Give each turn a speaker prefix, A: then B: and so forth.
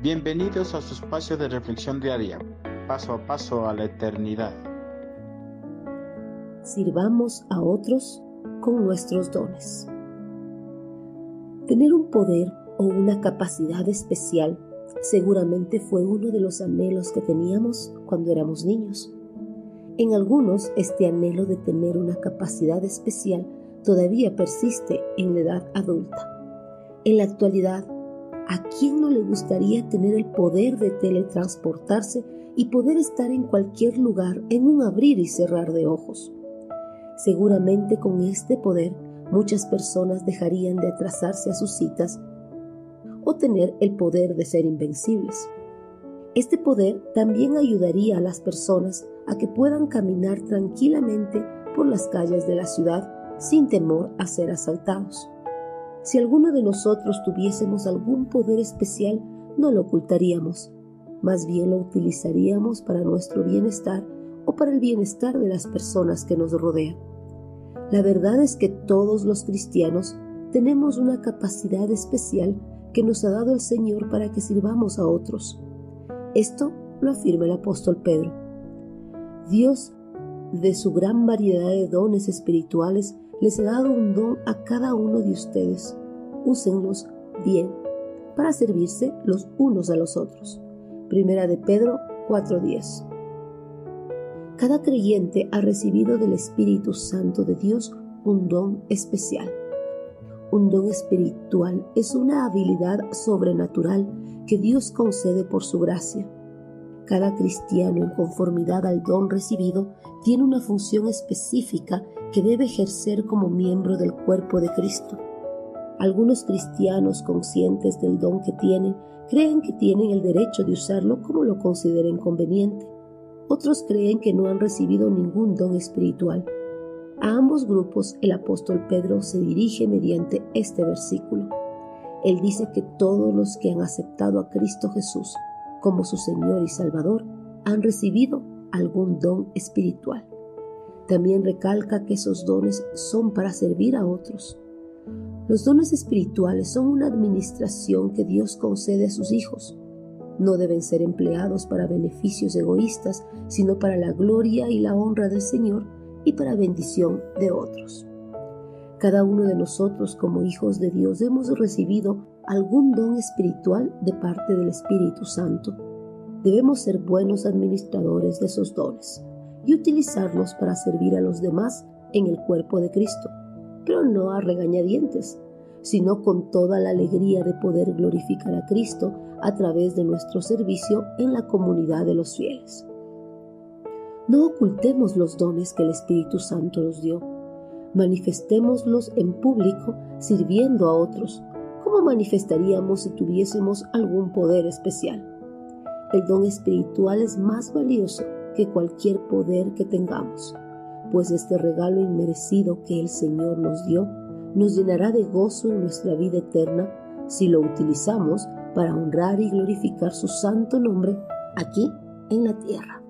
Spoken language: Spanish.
A: Bienvenidos a su espacio de reflexión diaria, paso a paso a la eternidad.
B: Sirvamos a otros con nuestros dones. Tener un poder o una capacidad especial seguramente fue uno de los anhelos que teníamos cuando éramos niños. En algunos, este anhelo de tener una capacidad especial todavía persiste en la edad adulta. En la actualidad, ¿A quién no le gustaría tener el poder de teletransportarse y poder estar en cualquier lugar en un abrir y cerrar de ojos? Seguramente con este poder muchas personas dejarían de atrasarse a sus citas o tener el poder de ser invencibles. Este poder también ayudaría a las personas a que puedan caminar tranquilamente por las calles de la ciudad sin temor a ser asaltados. Si alguno de nosotros tuviésemos algún poder especial, no lo ocultaríamos, más bien lo utilizaríamos para nuestro bienestar o para el bienestar de las personas que nos rodean. La verdad es que todos los cristianos tenemos una capacidad especial que nos ha dado el Señor para que sirvamos a otros. Esto lo afirma el apóstol Pedro. Dios, de su gran variedad de dones espirituales, les ha dado un don a cada uno de ustedes. Úsenlos bien para servirse los unos a los otros. Primera de Pedro 4:10. Cada creyente ha recibido del Espíritu Santo de Dios un don especial. Un don espiritual es una habilidad sobrenatural que Dios concede por su gracia. Cada cristiano, en conformidad al don recibido, tiene una función específica que debe ejercer como miembro del cuerpo de Cristo. Algunos cristianos conscientes del don que tienen creen que tienen el derecho de usarlo como lo consideren conveniente. Otros creen que no han recibido ningún don espiritual. A ambos grupos el apóstol Pedro se dirige mediante este versículo. Él dice que todos los que han aceptado a Cristo Jesús como su Señor y Salvador han recibido algún don espiritual. También recalca que esos dones son para servir a otros. Los dones espirituales son una administración que Dios concede a sus hijos. No deben ser empleados para beneficios egoístas, sino para la gloria y la honra del Señor y para bendición de otros. Cada uno de nosotros como hijos de Dios hemos recibido algún don espiritual de parte del Espíritu Santo. Debemos ser buenos administradores de esos dones y utilizarlos para servir a los demás en el cuerpo de Cristo, pero no a regañadientes, sino con toda la alegría de poder glorificar a Cristo a través de nuestro servicio en la comunidad de los fieles. No ocultemos los dones que el Espíritu Santo nos dio. Manifestémoslos en público sirviendo a otros. ¿Cómo manifestaríamos si tuviésemos algún poder especial? El don espiritual es más valioso que cualquier poder que tengamos, pues este regalo inmerecido que el Señor nos dio nos llenará de gozo en nuestra vida eterna si lo utilizamos para honrar y glorificar su santo nombre aquí en la tierra.